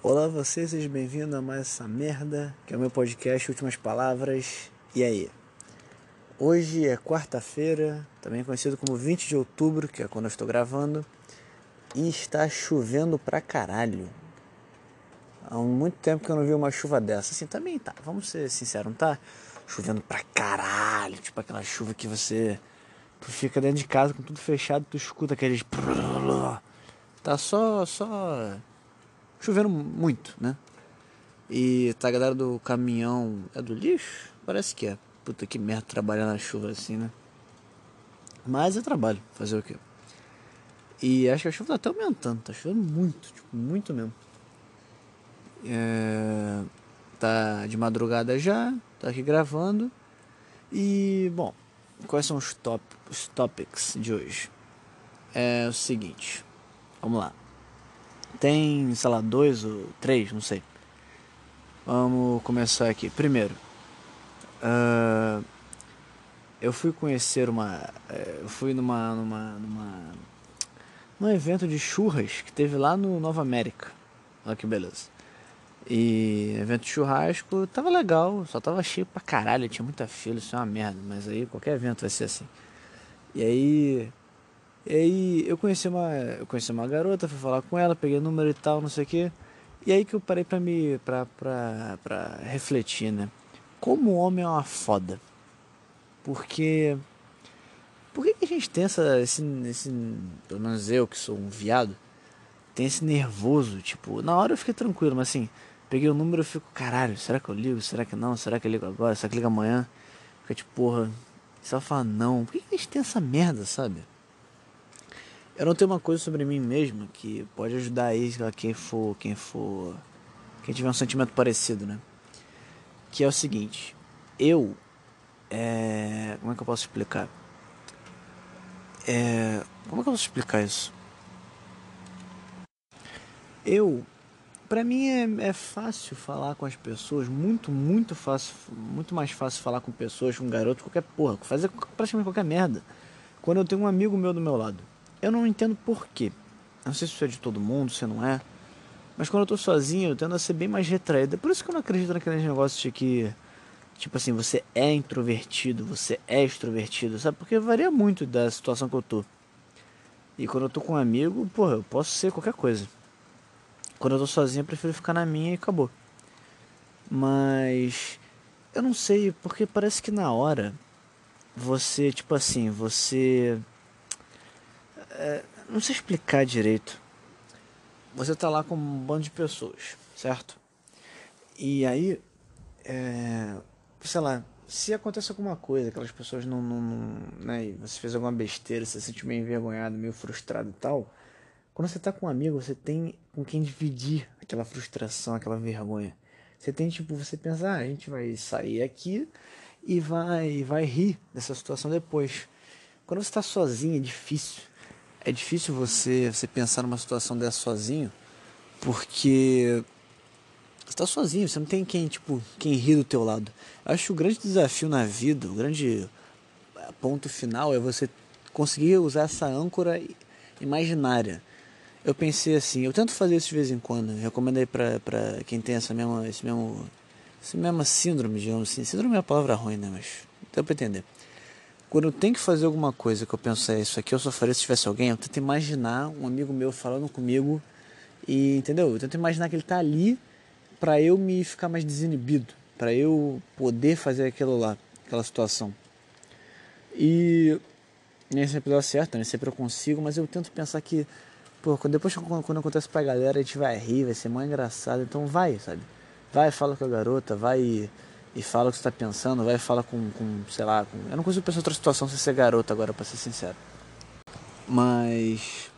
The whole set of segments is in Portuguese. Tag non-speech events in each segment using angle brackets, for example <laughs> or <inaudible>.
Olá vocês, sejam bem-vindos a mais essa merda, que é o meu podcast Últimas Palavras. E aí? Hoje é quarta-feira, também conhecido como 20 de outubro, que é quando eu estou gravando, e está chovendo pra caralho. Há muito tempo que eu não vi uma chuva dessa. Assim, também tá, vamos ser sinceros, não tá chovendo pra caralho, tipo aquela chuva que você tu fica dentro de casa com tudo fechado, tu escuta aqueles tá só só chovendo muito, né? E tá a galera do caminhão. É do lixo? Parece que é. Puta que merda trabalhar na chuva assim, né? Mas é trabalho, fazer o quê? E acho que a chuva tá até aumentando, tá chovendo muito, tipo, muito mesmo. É, tá de madrugada já, tá aqui gravando. E, bom, quais são os, top, os topics de hoje? É o seguinte, vamos lá. Tem, sei lá, dois ou três, não sei. Vamos começar aqui. Primeiro, uh, eu fui conhecer uma. Uh, eu fui numa, numa, numa. num evento de churras que teve lá no Nova América. Olha que beleza. E evento de churrasco tava legal, só tava cheio pra caralho, tinha muita fila, isso é uma merda, mas aí qualquer evento vai ser assim. E aí e aí eu conheci uma, eu conheci uma garota, fui falar com ela, peguei o número e tal, não sei o que. E aí que eu parei pra me. Pra, pra, pra refletir, né? Como o homem é uma foda. Porque. Por que, que a gente tem essa. Esse, esse. Pelo menos eu que sou um viado. Tem esse nervoso, tipo, na hora eu fiquei tranquilo, mas assim, peguei o número e fico, caralho, será que eu ligo? Será que não? Será que eu ligo agora? Será que eu ligo amanhã? Fica tipo, porra, só fala não. Por que, que a gente tem essa merda, sabe? Eu não tenho uma coisa sobre mim mesmo que pode ajudar aí quem for, quem for, quem tiver um sentimento parecido, né? Que é o seguinte, eu, é, como é que eu posso explicar? É, como é que eu posso explicar isso? Eu, para mim é, é fácil falar com as pessoas, muito, muito fácil, muito mais fácil falar com pessoas, com um garoto, qualquer porra, fazer praticamente qualquer merda. Quando eu tenho um amigo meu do meu lado eu não entendo porquê. Não sei se isso é de todo mundo, se não é. Mas quando eu tô sozinho, eu tendo a ser bem mais retraído. É por isso que eu não acredito naqueles negócios de que. Tipo assim, você é introvertido, você é extrovertido, sabe? Porque varia muito da situação que eu tô. E quando eu tô com um amigo, porra, eu posso ser qualquer coisa. Quando eu tô sozinho, eu prefiro ficar na minha e acabou. Mas. Eu não sei, porque parece que na hora. Você, tipo assim, você é, não sei explicar direito. Você tá lá com um bando de pessoas, certo? E aí, é, sei lá, se acontece alguma coisa, aquelas pessoas não, não, não né, você fez alguma besteira, você se sente meio envergonhado, meio frustrado e tal, quando você tá com um amigo, você tem com quem dividir aquela frustração, aquela vergonha. Você tem tipo, você pensa, ah, a gente vai sair aqui e vai vai rir dessa situação depois. Quando você está sozinho é difícil é difícil você, você pensar numa situação dessa sozinho, porque você está sozinho, você não tem quem, tipo, quem ri do teu lado. Eu acho que o grande desafio na vida, o grande ponto final é você conseguir usar essa âncora imaginária. Eu pensei assim, eu tento fazer isso de vez em quando, recomendo aí pra, pra quem tem essa mesma, esse mesmo, esse mesma síndrome, digamos assim. Síndrome é uma palavra ruim, né, mas deu pra entender quando eu tenho que fazer alguma coisa que eu penso, é isso aqui eu só faria se tivesse alguém, eu tento imaginar um amigo meu falando comigo e, entendeu? Eu tento imaginar que ele tá ali para eu me ficar mais desinibido, para eu poder fazer aquilo lá, aquela situação. E nem sempre dá certo, nem sempre eu consigo, mas eu tento pensar que, pô, depois quando, quando acontece pra galera, a gente vai rir, vai ser mais engraçado, então vai, sabe? Vai, fala com a garota, vai e fala o que você está pensando, vai e fala com, com, sei lá, com... eu não consigo pensar outra situação sem ser garoto agora, para ser sincero. Mas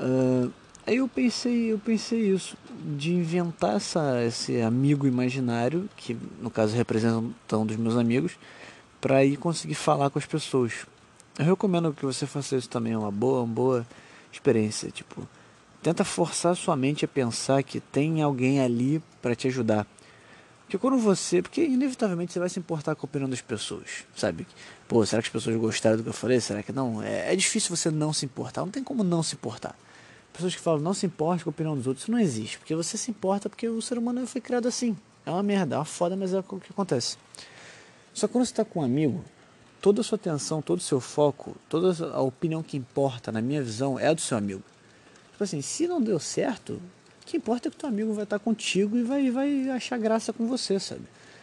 uh, aí eu pensei, eu pensei isso, de inventar essa, esse amigo imaginário, que no caso representa um dos meus amigos, para ir conseguir falar com as pessoas. Eu recomendo que você faça isso também, é uma boa, uma boa experiência, tipo, tenta forçar sua mente a pensar que tem alguém ali para te ajudar porque quando você. Porque inevitavelmente você vai se importar com a opinião das pessoas, sabe? Pô, será que as pessoas gostaram do que eu falei? Será que não? É, é difícil você não se importar. Não tem como não se importar. pessoas que falam não se importa com a opinião dos outros, isso não existe, porque você se importa porque o ser humano foi criado assim. É uma merda, é uma foda, mas é o que acontece. Só que quando você está com um amigo, toda a sua atenção, todo o seu foco, toda a opinião que importa, na minha visão, é a do seu amigo. Tipo assim, se não deu certo, que importa é que teu amigo vai estar contigo e vai, vai achar graça com você, sabe?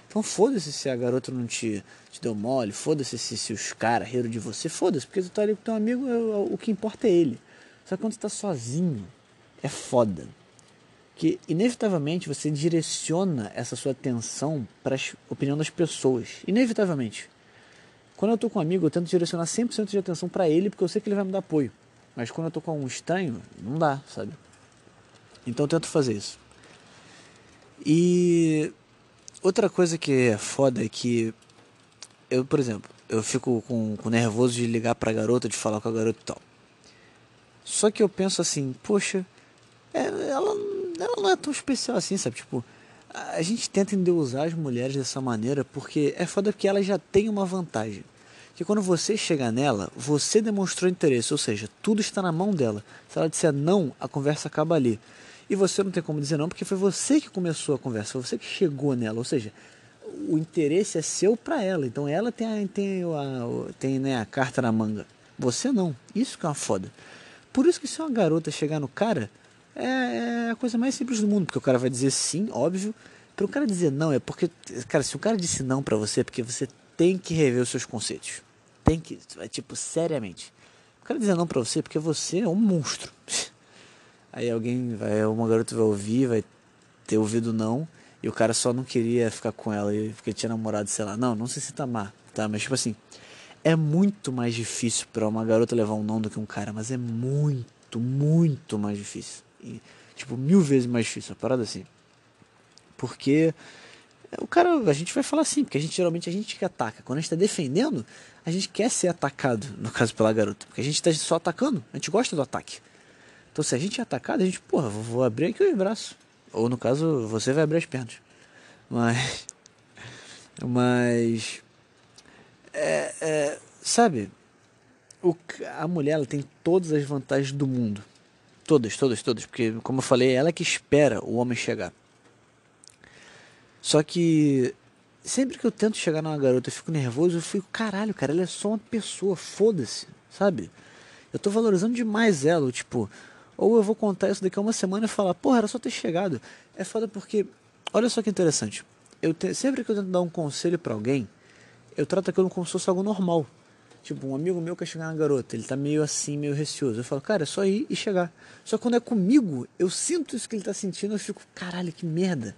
Então foda-se se a garota não te, te deu mole, foda-se se, se os caras riram de você, foda-se, porque tu tá ali com teu amigo, é, o que importa é ele. Só que quando você tá sozinho, é foda. Que inevitavelmente você direciona essa sua atenção para a opinião das pessoas. Inevitavelmente. Quando eu tô com um amigo, eu tento direcionar 100% de atenção para ele, porque eu sei que ele vai me dar apoio. Mas quando eu tô com um estranho, não dá, sabe? Então tento fazer isso. E outra coisa que é foda é que eu, por exemplo, eu fico com, com nervoso de ligar pra garota, de falar com a garota e tal. Só que eu penso assim, poxa, é, ela, ela não é tão especial assim, sabe? Tipo, a gente tenta endeusar as mulheres dessa maneira porque é foda porque ela já tem uma vantagem. Que quando você chegar nela, você demonstrou interesse, ou seja, tudo está na mão dela. Se ela disser não, a conversa acaba ali. E você não tem como dizer não, porque foi você que começou a conversa, foi você que chegou nela. Ou seja, o interesse é seu para ela. Então ela tem, a, tem, a, tem né, a carta na manga. Você não. Isso que é uma foda. Por isso que se uma garota chegar no cara, é, é a coisa mais simples do mundo. Porque o cara vai dizer sim, óbvio. Para o cara dizer não, é porque, cara, se o cara disse não para você, é porque você tem que rever os seus conceitos. Tem que, é tipo, seriamente. O cara dizer não para você é porque você é um monstro. <laughs> Aí alguém vai, uma garota vai ouvir, vai ter ouvido não, e o cara só não queria ficar com ela porque tinha namorado, sei lá. Não, não se sinta má, tá? Mas tipo assim, é muito mais difícil para uma garota levar um não do que um cara, mas é muito, muito mais difícil. E, tipo, mil vezes mais difícil, uma parada assim. Porque o cara, a gente vai falar assim, porque a gente geralmente a gente que ataca. Quando a gente tá defendendo, a gente quer ser atacado, no caso pela garota. Porque a gente tá só atacando, a gente gosta do ataque. Então se a gente é atacado, a gente, porra, vou abrir aqui os braços. Ou no caso, você vai abrir as pernas. Mas. <laughs> Mas. É, é, sabe? O, a mulher ela tem todas as vantagens do mundo. Todas, todas, todas. Porque, como eu falei, é ela que espera o homem chegar. Só que sempre que eu tento chegar numa garota, eu fico nervoso, eu fico, caralho, cara, ela é só uma pessoa, foda-se, sabe? Eu tô valorizando demais ela, tipo, ou eu vou contar isso daqui a uma semana e falar, porra, era só ter chegado. É foda porque, olha só que interessante. Eu te, sempre que eu tento dar um conselho para alguém, eu trato aquilo como se fosse algo normal. Tipo, um amigo meu quer chegar na garota, ele tá meio assim, meio receoso. Eu falo, cara, é só ir e chegar. Só que quando é comigo, eu sinto isso que ele tá sentindo, eu fico, caralho, que merda.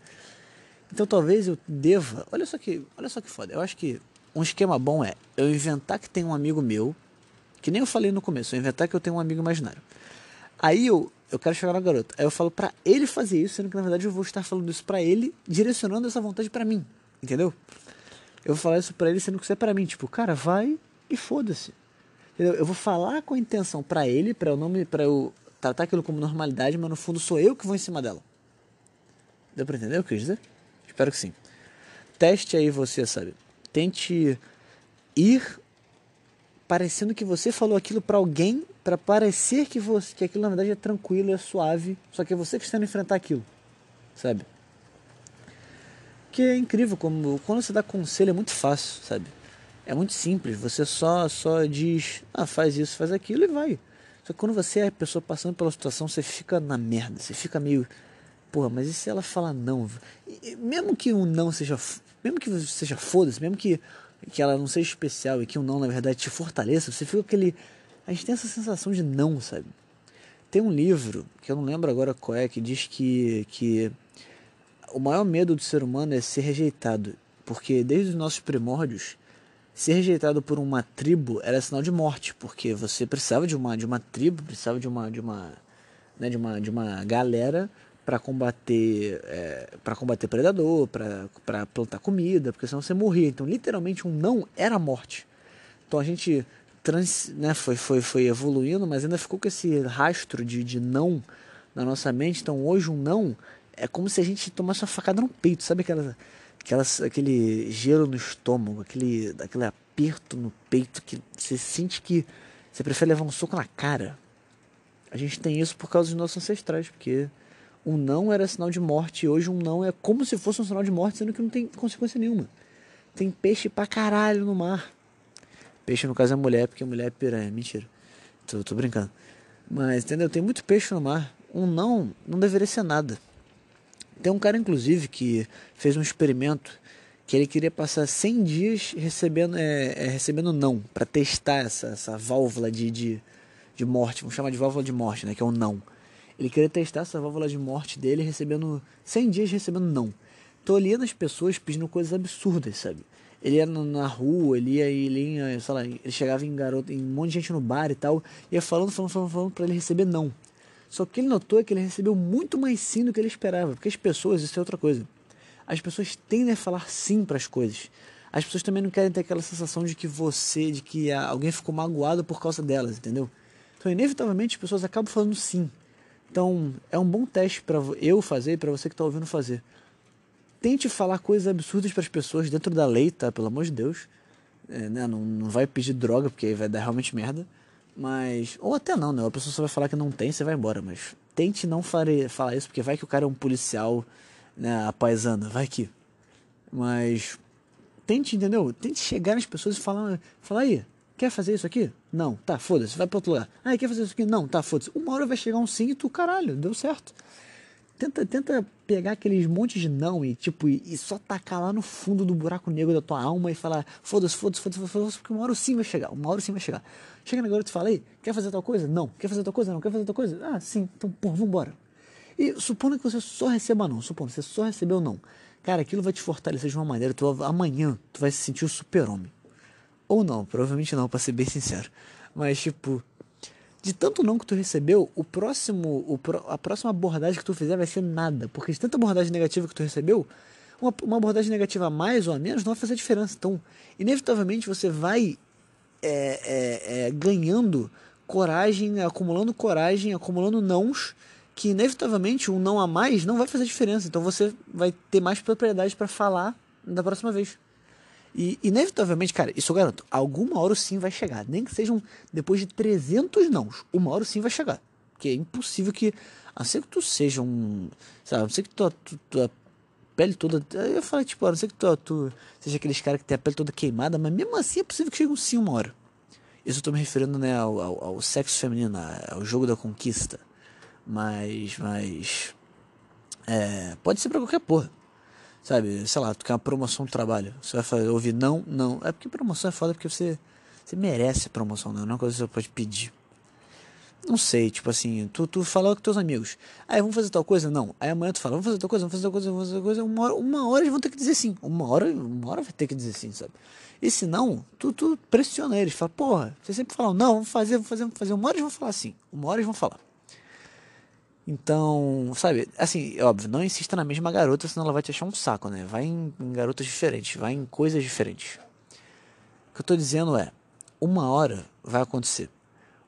Então talvez eu deva. Olha só que, olha só que foda. Eu acho que um esquema bom é eu inventar que tem um amigo meu, que nem eu falei no começo, eu inventar que eu tenho um amigo imaginário. Aí eu, eu quero chegar na garota. Aí eu falo para ele fazer isso, sendo que na verdade eu vou estar falando isso para ele, direcionando essa vontade para mim. Entendeu? Eu vou falar isso para ele, sendo que isso é para mim. Tipo, cara, vai e foda-se. Entendeu? Eu vou falar com a intenção para ele, para eu não me, para eu tratar aquilo como normalidade, mas no fundo sou eu que vou em cima dela. Deu pra entender o que eu quis dizer? Espero que sim. Teste aí você, sabe? Tente ir parecendo que você falou aquilo para alguém para parecer que você que aquilo na verdade é tranquilo, é suave, só que é você que está enfrentar aquilo, sabe? Que é incrível como quando você dá conselho é muito fácil, sabe? É muito simples, você só só diz, ah, faz isso, faz aquilo e vai. Só que quando você é a pessoa passando pela situação, você fica na merda, você fica meio, porra, mas e se ela falar não? E, mesmo que um não seja, mesmo que seja foda-se, mesmo que que ela não seja especial e que o não, na verdade, te fortaleça, você fica aquele. A gente tem essa sensação de não, sabe? Tem um livro, que eu não lembro agora qual é, que diz que, que o maior medo do ser humano é ser rejeitado. Porque desde os nossos primórdios, ser rejeitado por uma tribo era sinal de morte, porque você precisava de uma, de uma tribo, precisava de uma, de uma, né, de uma, de uma galera para combater é, para combater predador, para plantar comida, porque senão você morria. Então, literalmente, um não era morte. Então a gente trans, né, foi, foi, foi evoluindo, mas ainda ficou com esse rastro de, de não na nossa mente. Então, hoje, um não é como se a gente tomasse uma facada no peito, sabe aquela, aquela, aquele gelo no estômago, aquele, aquele aperto no peito que você sente que você prefere levar um soco na cara. A gente tem isso por causa dos nossos ancestrais, porque um não era sinal de morte e hoje um não é como se fosse um sinal de morte, sendo que não tem consequência nenhuma. Tem peixe pra caralho no mar. Peixe, no caso, é mulher, porque mulher é piranha. Mentira. Tô, tô brincando. Mas, entendeu? Tem muito peixe no mar. Um não não deveria ser nada. Tem um cara, inclusive, que fez um experimento que ele queria passar 100 dias recebendo, é, é, recebendo não, para testar essa, essa válvula de, de, de morte. Vamos chamar de válvula de morte, né? Que é o não. Ele queria testar essa válvula de morte dele recebendo 100 dias recebendo não. Tô olhando as pessoas pedindo coisas absurdas, sabe? Ele ia na rua, ele ia, ele ia, sei lá, ele chegava em garoto, em um monte de gente no bar e tal, ia falando, falando, falando, falando pra ele receber não. Só que ele notou é que ele recebeu muito mais sim do que ele esperava, porque as pessoas, isso é outra coisa. As pessoas tendem a falar sim para as coisas. As pessoas também não querem ter aquela sensação de que você, de que alguém ficou magoado por causa delas, entendeu? Então, inevitavelmente, as pessoas acabam falando sim. Então, é um bom teste para eu fazer e para você que está ouvindo fazer tente falar coisas absurdas para as pessoas dentro da lei, tá? Pelo amor de Deus. É, né? não, não vai pedir droga, porque aí vai dar realmente merda. Mas. Ou até não, né? A pessoa só vai falar que não tem, você vai embora. Mas tente não fare, falar isso, porque vai que o cara é um policial, né? A vai que. Mas. Tente, entendeu? Tente chegar nas pessoas e falar. Falar aí, quer fazer isso aqui? Não, tá, foda-se, vai para outro lugar. Ah, quer fazer isso aqui? Não, tá, foda-se. Uma hora vai chegar um sim e tu, caralho, deu certo. Tenta, tenta pegar aqueles montes de não e tipo e, e, só tacar lá no fundo do buraco negro da tua alma e falar foda-se, foda-se, foda-se, foda-se, porque uma hora sim vai chegar, uma hora sim vai chegar. Chega na garota e fala quer fazer tal coisa? Não. Quer fazer tal coisa? Não. Quer fazer tal coisa? Ah, sim. Então, pô, vambora. E supondo que você só receba não, supondo que você só recebeu não. Cara, aquilo vai te fortalecer de uma maneira, tu, amanhã tu vai se sentir o super-homem. Ou não, provavelmente não, pra ser bem sincero. Mas, tipo, de tanto não que tu recebeu, o próximo, o, a próxima abordagem que tu fizer vai ser nada. Porque de tanta abordagem negativa que tu recebeu, uma, uma abordagem negativa a mais ou a menos não vai fazer diferença. Então, inevitavelmente você vai é, é, é, ganhando coragem, acumulando coragem, acumulando nãos, que inevitavelmente um não a mais não vai fazer diferença. Então você vai ter mais propriedade para falar da próxima vez. E, inevitavelmente, cara, isso eu garanto, alguma hora o sim vai chegar. Nem que sejam depois de 300 nãos, uma hora o sim vai chegar. Porque é impossível que, a não ser que tu seja um. Sabe, a não ser que tua, tua, tua pele toda. Eu falei, tipo, a não ser que tu, tu seja aqueles caras que tem a pele toda queimada, mas mesmo assim é possível que chegue um sim uma hora. Isso eu tô me referindo né, ao, ao, ao sexo feminino, ao jogo da conquista. Mas. Mas. É, pode ser pra qualquer porra. Sabe, sei lá, tu quer uma promoção do trabalho. Você vai fazer, ouvir não, não. É porque promoção é foda porque você, você merece promoção, não é uma coisa que você pode pedir. Não sei, tipo assim, tu, tu fala com teus amigos. Aí vamos fazer tal coisa? Não. Aí amanhã tu fala, vamos fazer tal coisa, vamos fazer tal coisa, vamos fazer tal coisa. Uma hora, uma hora eles vão ter que dizer sim. Uma hora, uma hora vai ter que dizer sim, sabe? E se não, tu, tu pressiona eles. Fala, porra, vocês sempre falam, não, vamos fazer, vamos fazer, vamos fazer. Uma hora eles vão falar sim. Uma hora eles vão falar. Então, sabe, assim, é óbvio, não insista na mesma garota, senão ela vai te achar um saco, né? Vai em, em garotas diferentes, vai em coisas diferentes. O que eu tô dizendo é, uma hora vai acontecer.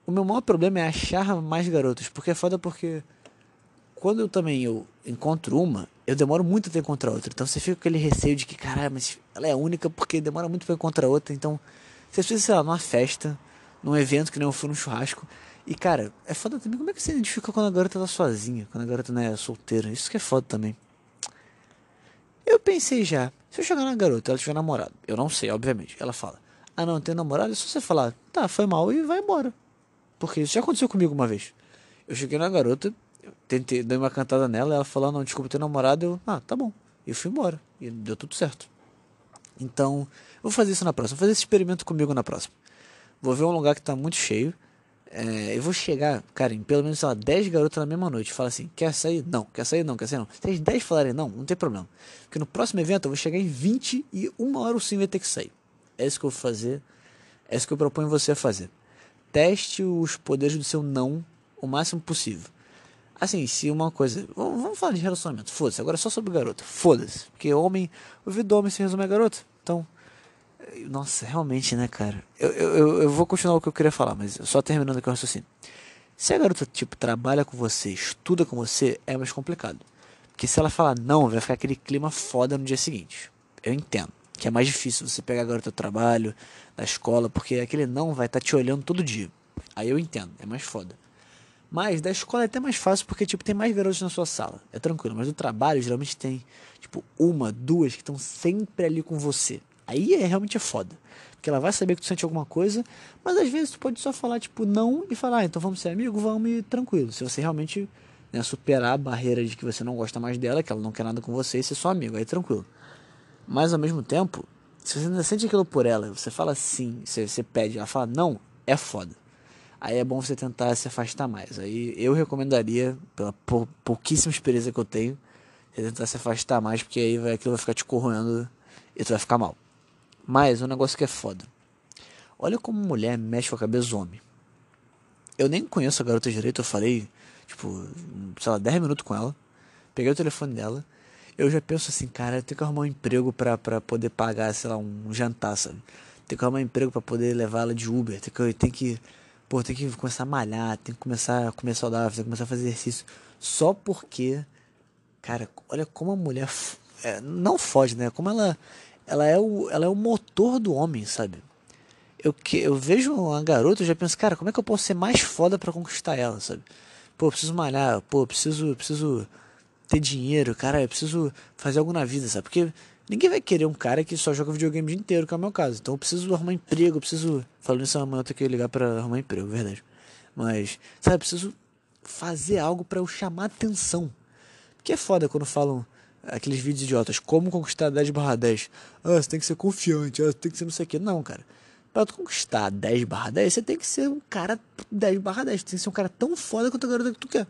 O meu maior problema é achar mais garotas, porque é foda porque quando eu também eu encontro uma, eu demoro muito pra encontrar outra. Então você fica com aquele receio de que, caralho, mas ela é única porque demora muito pra encontrar outra. Então, você precisa, sei lá, numa festa, num evento que nem eu fui num churrasco, e cara, é foda também como é que você identifica quando a garota tá sozinha, quando a garota não é solteira. Isso que é foda também. Eu pensei já, se eu chegar na garota ela tiver namorado, eu não sei, obviamente. Ela fala, ah não, tem namorado, é só você falar, tá, foi mal e vai embora. Porque isso já aconteceu comigo uma vez. Eu cheguei na garota, tentei, dei uma cantada nela, ela falou, não, desculpa, tem namorado, eu, ah, tá bom. E eu fui embora. E deu tudo certo. Então, vou fazer isso na próxima, vou fazer esse experimento comigo na próxima. Vou ver um lugar que tá muito cheio é, eu vou chegar, cara, em pelo menos, sei lá, 10 garotas na mesma noite. Fala assim, quer sair? Não, quer sair? Não, quer sair? Não. Se as 10 falarem não, não tem problema. Porque no próximo evento eu vou chegar em 20 e uma hora o sim vai ter que sair. É isso que eu vou fazer. É isso que eu proponho você a fazer. Teste os poderes do seu não o máximo possível. Assim, se uma coisa. Vamos falar de relacionamento. Foda-se, agora é só sobre garota. Foda-se. Porque homem. O vida do homem se resume a garota. Então, nossa, realmente, né, cara? Eu, eu, eu vou continuar o que eu queria falar, mas só terminando aqui o raciocínio. Se a garota, tipo, trabalha com você, estuda com você, é mais complicado. Porque se ela falar não, vai ficar aquele clima foda no dia seguinte. Eu entendo que é mais difícil você pegar a garota do trabalho, da escola, porque aquele não vai estar tá te olhando todo dia. Aí eu entendo, é mais foda. Mas da escola é até mais fácil porque tipo tem mais garotos na sua sala. É tranquilo, mas do trabalho geralmente tem tipo uma, duas que estão sempre ali com você. Aí é realmente é foda. Porque ela vai saber que tu sente alguma coisa, mas às vezes tu pode só falar tipo não e falar, ah, então vamos ser amigos, vamos e tranquilo. Se você realmente né, superar a barreira de que você não gosta mais dela, que ela não quer nada com você e ser só amigo, aí tranquilo. Mas ao mesmo tempo, se você ainda sente aquilo por ela, você fala sim, você, você pede, ela fala não, é foda. Aí é bom você tentar se afastar mais. Aí eu recomendaria, pela pou, pouquíssima experiência que eu tenho, você tentar se afastar mais, porque aí vai, aquilo vai ficar te corroendo e tu vai ficar mal. Mas um negócio que é foda. Olha como mulher mexe com a cabeça do homem. Eu nem conheço a garota direito, eu falei, tipo, sei lá, 10 minutos com ela. Peguei o telefone dela. Eu já penso assim, cara, eu tenho que arrumar um emprego pra, pra poder pagar, sei lá, um jantar, sabe? Tenho que arrumar um emprego pra poder levar ela de Uber. Tem que, tem que, pô, tem que começar a malhar, tem que começar a comer saudável, tem que começar a fazer exercício. Só porque, cara, olha como a mulher é, não foge, né? Como ela, ela é o, ela é o motor do homem, sabe? Eu, que, eu vejo uma garota e já penso, cara, como é que eu posso ser mais foda para conquistar ela, sabe? Pô, eu preciso malhar, pô, eu preciso, preciso ter dinheiro, cara, eu preciso fazer algo na vida, sabe? Porque ninguém vai querer um cara que só joga videogame o dia inteiro, que é o meu caso. Então eu preciso arrumar emprego, eu preciso. Falando isso, amanhã eu tenho que ligar pra arrumar emprego, verdade. Mas, sabe, eu preciso fazer algo para eu chamar atenção. Porque é foda quando falam aqueles vídeos idiotas, como conquistar 10 barra 10. Ah, você tem que ser confiante, ah, você tem que ser não sei o que. Não, cara. Pra tu conquistar 10 barra 10, você tem que ser um cara 10 barra 10. Tem que ser um cara tão foda quanto a garota que tu quer.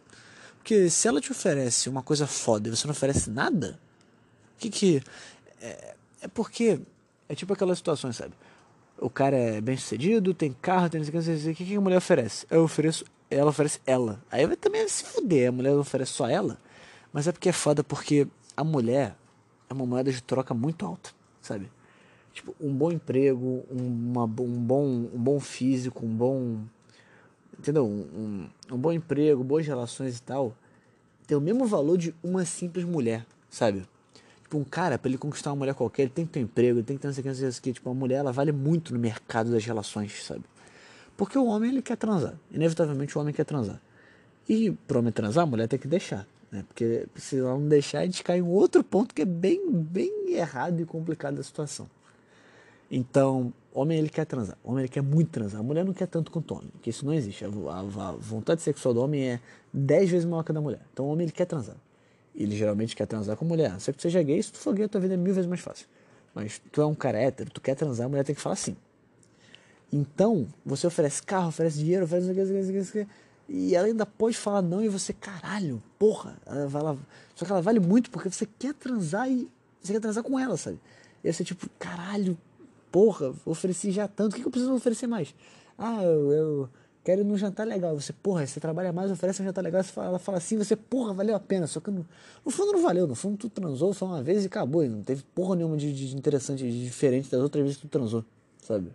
Porque se ela te oferece uma coisa foda e você não oferece nada, o que que... É, é porque é tipo aquelas situações, sabe? O cara é bem sucedido, tem carro, tem não sei o que, o que, que a mulher oferece? Eu ofereço, ela oferece ela. Aí vai também se fuder, a mulher oferece só ela. Mas é porque é foda porque a mulher é uma moeda de troca muito alta, sabe? Tipo, um bom emprego, uma, um, bom, um bom físico, um bom. Entendeu? Um, um bom emprego, boas relações e tal, tem o mesmo valor de uma simples mulher, sabe? Tipo, um cara, para ele conquistar uma mulher qualquer, ele tem que ter um emprego, ele tem que ter não sei o que. Tipo, a mulher, ela vale muito no mercado das relações, sabe? Porque o homem, ele quer transar. Inevitavelmente, o homem quer transar. E pro homem transar, a mulher tem que deixar. Né? Porque se não deixar, a gente cai em outro ponto que é bem, bem errado e complicado da situação. Então, homem ele quer transar, homem ele quer muito transar, a mulher não quer tanto quanto o homem, que isso não existe. A, a, a, vontade sexual do homem é 10 vezes maior que a da mulher. Então, o homem ele quer transar. Ele geralmente quer transar com a mulher. Se você seja gay, se tu for gay, a tua vida é mil vezes mais fácil. Mas tu é um cara hétero, tu quer transar, a mulher tem que falar sim. Então, você oferece carro, oferece dinheiro, oferece e ela ainda pode falar não e você, caralho, porra. Ela, ela, só que ela vale muito porque você quer transar e você quer transar com ela, sabe? E você tipo, caralho, porra, ofereci já tanto, o que, que eu preciso oferecer mais? Ah, eu, eu quero ir num jantar legal. Você, porra, você trabalha mais, oferece um jantar legal, fala, ela fala assim, você, porra, valeu a pena. Só que no, no fundo não valeu, no fundo tu transou só uma vez e acabou. E não teve porra nenhuma de, de interessante, de diferente das outras vezes que tu transou, sabe?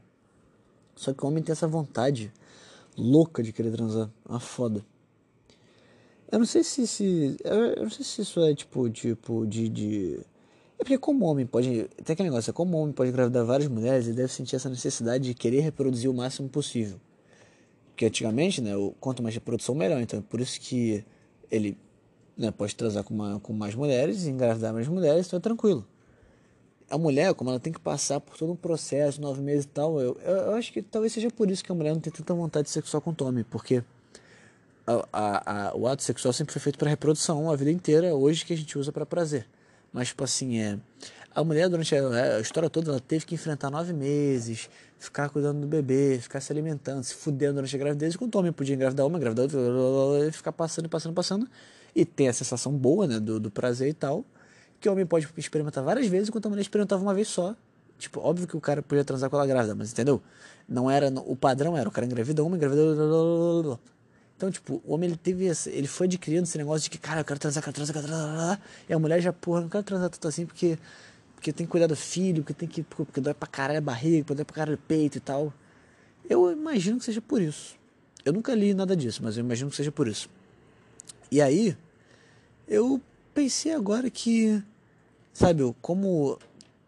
Só que o homem tem essa vontade louca de querer transar. Uma foda. Eu não sei se, se eu não sei se isso é tipo tipo de, de é porque como homem pode tem aquele negócio é como homem pode engravidar várias mulheres ele deve sentir essa necessidade de querer reproduzir o máximo possível porque antigamente né quanto mais reprodução melhor então é por isso que ele né, pode transar com, uma, com mais mulheres e engravidar mais mulheres então é tranquilo a mulher, como ela tem que passar por todo um processo, nove meses e tal, eu, eu, eu, acho que talvez seja por isso que a mulher não tem tanta vontade sexual com o homem, porque a, a, a, o ato sexual sempre foi feito para reprodução a vida inteira, hoje que a gente usa para prazer. Mas, tipo assim, é, a mulher, durante a, a, história toda, ela teve que enfrentar nove meses, ficar cuidando do bebê, ficar se alimentando, se fudendo durante a gravidez, enquanto o homem podia engravidar uma, engravidar outra, e ficar passando, passando, passando, e tem a sensação boa, né, do, do prazer e tal que o homem pode experimentar várias vezes, enquanto a mulher experimentava uma vez só. Tipo, óbvio que o cara podia transar com ela grávida, mas entendeu? Não era. O padrão era o cara engravida uma, engravida. Então, tipo, o homem ele teve ele foi adquirindo esse negócio de que, cara, eu quero transar, quero transar, quero transar. E a mulher já, porra, não quero transar tanto assim porque, porque tem que cuidar do filho, porque tem que. Porque dói pra caralho a barriga, porque dói pra caralho o peito e tal. Eu imagino que seja por isso. Eu nunca li nada disso, mas eu imagino que seja por isso. E aí, eu pensei agora que, sabe, como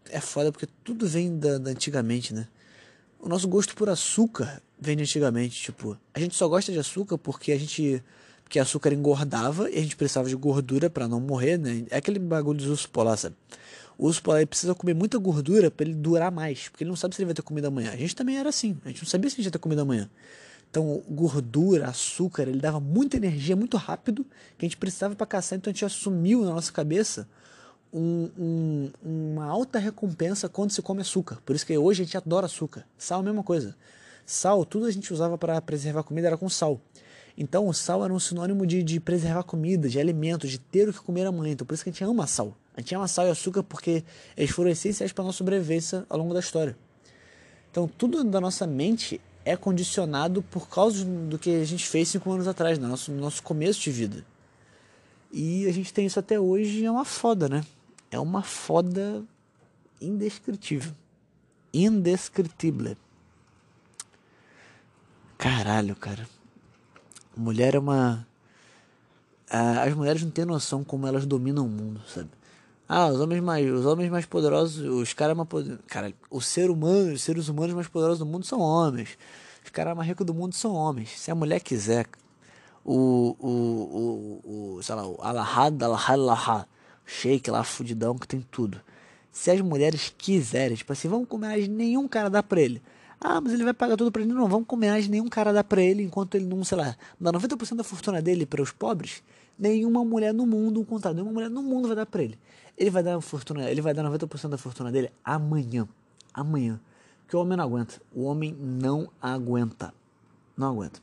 é foda porque tudo vem da, da, antigamente, né? O nosso gosto por açúcar vem de antigamente, tipo, a gente só gosta de açúcar porque a gente Porque açúcar engordava e a gente precisava de gordura para não morrer, né? É aquele bagulho dos ursos polar, sabe? O urso polar precisa comer muita gordura para ele durar mais, porque ele não sabe se ele vai ter comida amanhã. A gente também era assim, a gente não sabia se a gente ia ter comida amanhã. Então, gordura, açúcar, ele dava muita energia muito rápido que a gente precisava para caçar. Então, a gente assumiu na nossa cabeça um, um, uma alta recompensa quando se come açúcar. Por isso que hoje a gente adora açúcar. Sal, a mesma coisa. Sal, tudo a gente usava para preservar comida era com sal. Então, o sal era um sinônimo de, de preservar comida, de alimento, de ter o que comer amanhã. Então, por isso que a gente ama sal. A gente ama sal e açúcar porque eles foram essenciais para a nossa sobrevivência ao longo da história. Então, tudo da nossa mente é condicionado por causa do que a gente fez cinco anos atrás, no nosso, no nosso começo de vida. E a gente tem isso até hoje e é uma foda, né? É uma foda indescritível. Indescritível. Caralho, cara. Mulher é uma. As mulheres não têm noção como elas dominam o mundo, sabe? Ah, os homens mais, os homens mais poderosos, os caras mais poderosos. Cara, o ser humano, os seres humanos mais poderosos do mundo são homens. Os caras mais ricos do mundo são homens. Se a mulher quiser, o, o, o, o sei lá, o alahad, alahad, alahad, shake lá, fudidão, que tem tudo. Se as mulheres quiserem, tipo assim, vamos combinar, nenhum cara dá pra ele. Ah, mas ele vai pagar tudo pra ele. Não, vamos combinar, nenhum cara dá pra ele enquanto ele não, sei lá, dá 90% da fortuna dele para os pobres. Nenhuma mulher no mundo, o contrário, nenhuma mulher no mundo vai dar pra ele. Ele vai dar fortuna, ele vai dar 90% da fortuna dele amanhã. Amanhã. Porque o homem não aguenta. O homem não aguenta. Não aguenta.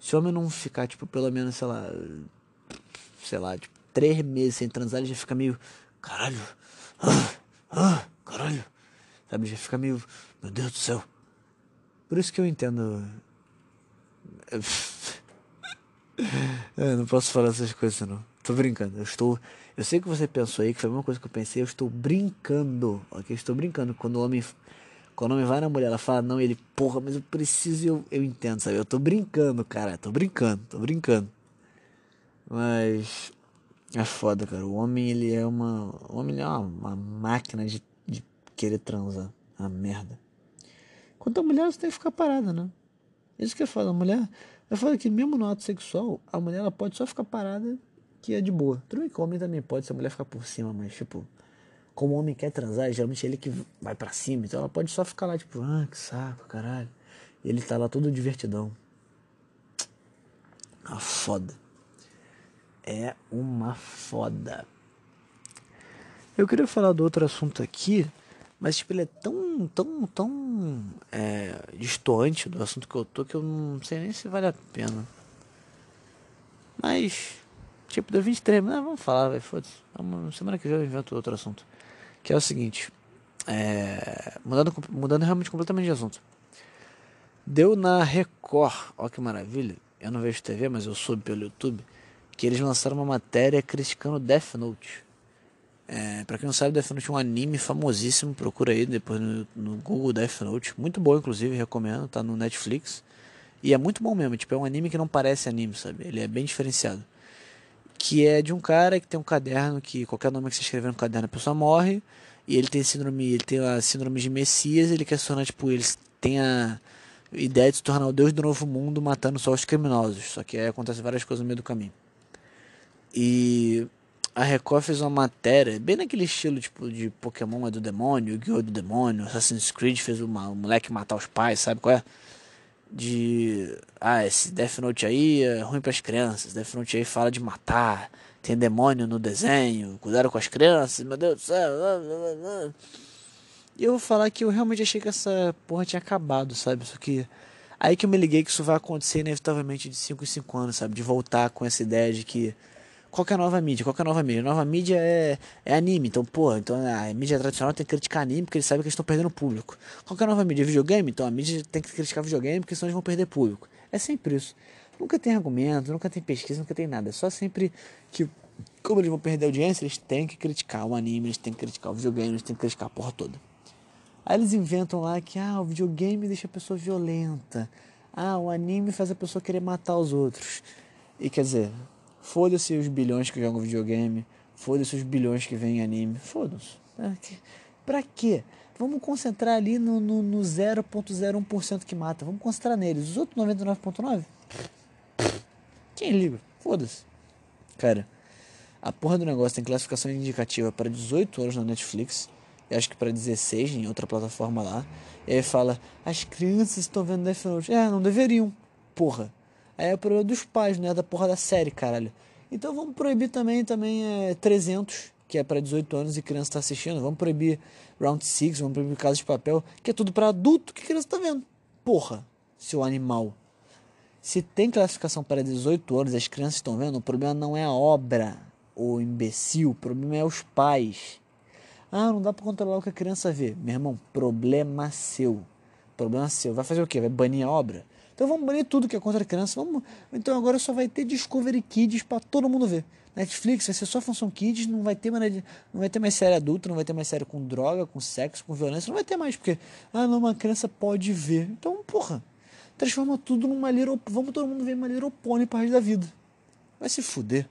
Se o homem não ficar, tipo, pelo menos, sei lá, sei lá, tipo, três meses sem transar, ele já fica meio, caralho, ah, ah, caralho, sabe, já fica meio, meu Deus do céu. Por isso que eu entendo. Eu <laughs> não posso falar essas coisas, não. Tô brincando. Eu estou. Eu sei que você pensou aí, que foi a mesma coisa que eu pensei. Eu estou brincando. Ok? Estou brincando. Quando o homem. Quando o homem vai na mulher, ela fala, não, ele, porra, mas eu preciso eu, eu entendo, sabe? Eu tô brincando, cara. Tô brincando, tô brincando. Mas. É foda, cara. O homem, ele é uma. O homem é uma, uma máquina de, de querer transar. Uma merda. Quanto a mulher, você tem que ficar parada, né? Isso que é foda. A mulher. Eu falo que mesmo no ato sexual, a mulher ela pode só ficar parada que é de boa. Tudo bem que o homem também pode, se a mulher ficar por cima, mas tipo, como o homem quer transar, geralmente é ele que vai para cima, então ela pode só ficar lá, tipo, ah, que saco, caralho. E ele tá lá todo divertidão. A foda. É uma foda. Eu queria falar do outro assunto aqui, mas tipo, ele é tão, tão, tão é, distante do assunto que eu tô que eu não sei nem se vale a pena. Mas Tipo, deu 23, mas vamos falar, vai, foda-se. Semana que vem eu invento outro assunto. Que é o seguinte. É, mudando, mudando realmente completamente de assunto. Deu na Record, ó que maravilha. Eu não vejo TV, mas eu soube pelo YouTube. Que eles lançaram uma matéria criticando Death Note. É, pra quem não sabe, Death Note é um anime famosíssimo. Procura aí depois no, no Google Death Note. Muito bom, inclusive, recomendo. Tá no Netflix. E é muito bom mesmo. Tipo, é um anime que não parece anime, sabe? Ele é bem diferenciado que é de um cara que tem um caderno que qualquer nome que você escrever no caderno a pessoa morre e ele tem síndrome ele tem a síndrome de Messias ele quer se tornar tipo ele tem a ideia de se tornar o deus do novo mundo matando só os criminosos só que aí acontece várias coisas no meio do caminho e a Record fez uma matéria bem naquele estilo tipo de Pokémon é do demônio Yu-Gi-Oh! do demônio Assassin's Creed fez uma, um moleque matar os pais sabe qual é de ah, esse Death Note aí é ruim para as crianças. Death Note aí fala de matar, tem demônio no desenho, cuidado com as crianças, meu Deus do céu. E eu vou falar que eu realmente achei que essa porra tinha acabado, sabe? Só que aí que eu me liguei que isso vai acontecer inevitavelmente de 5 em 5 anos, sabe? De voltar com essa ideia de que qual que é a nova mídia? Qual que é a nova mídia? A nova mídia é, é anime. Então, pô, então a mídia tradicional tem que criticar anime porque eles sabem que eles estão perdendo público. Qual que é a nova mídia? Videogame? Então a mídia tem que criticar videogame porque senão eles vão perder público. É sempre isso. Nunca tem argumento, nunca tem pesquisa, nunca tem nada. É só sempre que, como eles vão perder audiência, eles têm que criticar o anime, eles têm que criticar o videogame, eles têm que criticar a porra toda. Aí eles inventam lá que ah, o videogame deixa a pessoa violenta. Ah, o anime faz a pessoa querer matar os outros. E quer dizer, Foda-se os bilhões que jogam videogame. Foda-se os bilhões que vêm em anime. Foda-se. Pra quê? Vamos concentrar ali no, no, no 0.01% que mata. Vamos concentrar neles. Os outros 99.9%? Quem liga? Foda-se. Cara, a porra do negócio tem classificação indicativa para 18 anos na Netflix. E acho que para 16 em outra plataforma lá. E aí fala, as crianças estão vendo Death Note. É, não deveriam. Porra. Aí é o problema dos pais, não é da porra da série, caralho. Então vamos proibir também, também é, 300, que é para 18 anos e criança está assistindo. Vamos proibir Round 6, vamos proibir Casa de Papel, que é tudo para adulto que criança tá vendo. Porra, seu animal. Se tem classificação para 18 anos as crianças estão vendo, o problema não é a obra, o imbecil, o problema é os pais. Ah, não dá para controlar o que a criança vê. Meu irmão, problema seu. Problema seu. Vai fazer o quê? Vai banir a obra? Então vamos banir tudo que é contra a criança. Vamos... Então agora só vai ter Discovery Kids para todo mundo ver. Netflix vai ser só função kids, não vai ter mais, não vai ter mais série adulta, não vai ter mais série com droga, com sexo, com violência, não vai ter mais, porque ah, não, uma criança pode ver. Então, porra, transforma tudo numa little, vamos todo mundo ver uma little pony para da vida. Vai se fuder.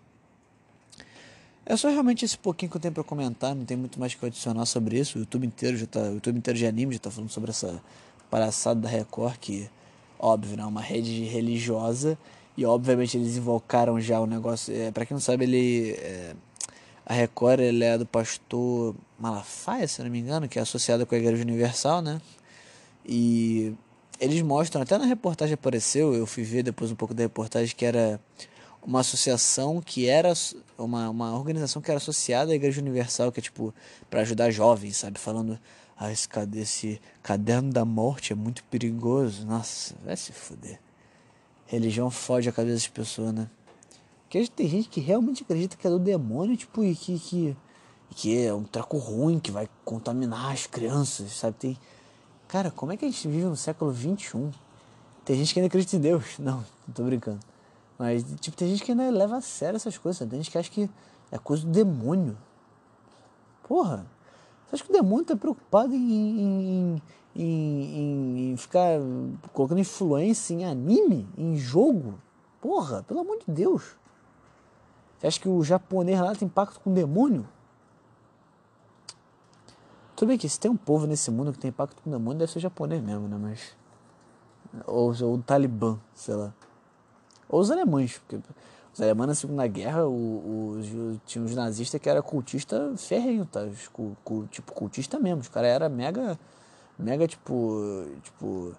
É só realmente esse pouquinho que eu tenho para comentar, não tem muito mais que adicionar sobre isso. O YouTube inteiro já tá, o YouTube inteiro de anime já tá falando sobre essa palhaçada da Record que óbvio, né? Uma rede religiosa e obviamente eles invocaram já o negócio. É, para quem não sabe, ele é, a Record ele é do pastor Malafaia, se não me engano, que é associado com a Igreja Universal, né? E eles mostram, até na reportagem apareceu, eu fui ver depois um pouco da reportagem que era uma associação que era uma, uma organização que era associada à Igreja Universal, que é tipo para ajudar jovens, sabe, falando ah, esse, esse caderno da morte é muito perigoso. Nossa, vai se fuder. Religião fode a cabeça das pessoas, né? Porque tem gente que realmente acredita que é do demônio, tipo, e que, que, que é um treco ruim, que vai contaminar as crianças, sabe? Tem... Cara, como é que a gente vive no século XXI? Tem gente que ainda acredita em Deus. Não, <laughs> não tô brincando. Mas, tipo, tem gente que ainda leva a sério essas coisas. Tem gente que acha que é coisa do demônio. Porra, acha que o demônio está preocupado em, em, em, em, ficar colocando influência em anime, em jogo? Porra, pelo amor de Deus. Você acha que o japonês lá tem pacto com o demônio? Tudo bem que se tem um povo nesse mundo que tem pacto com o demônio, deve ser japonês mesmo, né? Mas. Ou, ou o Talibã, sei lá. Ou os alemães, porque os alemães na Segunda Guerra, o, o, tinha os nazistas que era cultista ferrenho, tá? Cu, cu, tipo, cultista mesmo. Os caras eram mega, mega, tipo, tipo,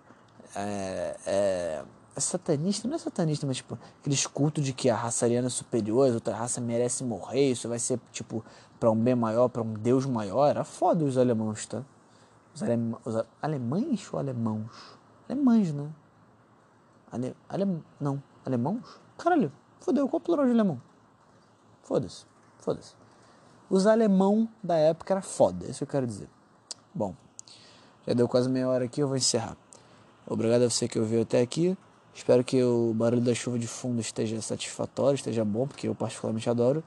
é, é, é, satanista, não é satanista, mas tipo, aqueles cultos de que a raça ariana é superior, a outra raça merece morrer, isso vai ser, tipo, para um bem maior, para um Deus maior. Era foda os alemãos, tá? Os, alema, os alemães ou alemãos? Alemães, né? Ale, ale, não, alemãos? Caralho, Fodeu, qual o plural de alemão? Foda-se, foda-se. Os alemão da época era foda, é isso que eu quero dizer. Bom, já deu quase meia hora aqui, eu vou encerrar. Obrigado a você que ouviu até aqui. Espero que o barulho da chuva de fundo esteja satisfatório, esteja bom, porque eu particularmente adoro.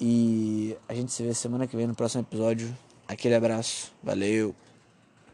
E a gente se vê semana que vem no próximo episódio. Aquele abraço, valeu!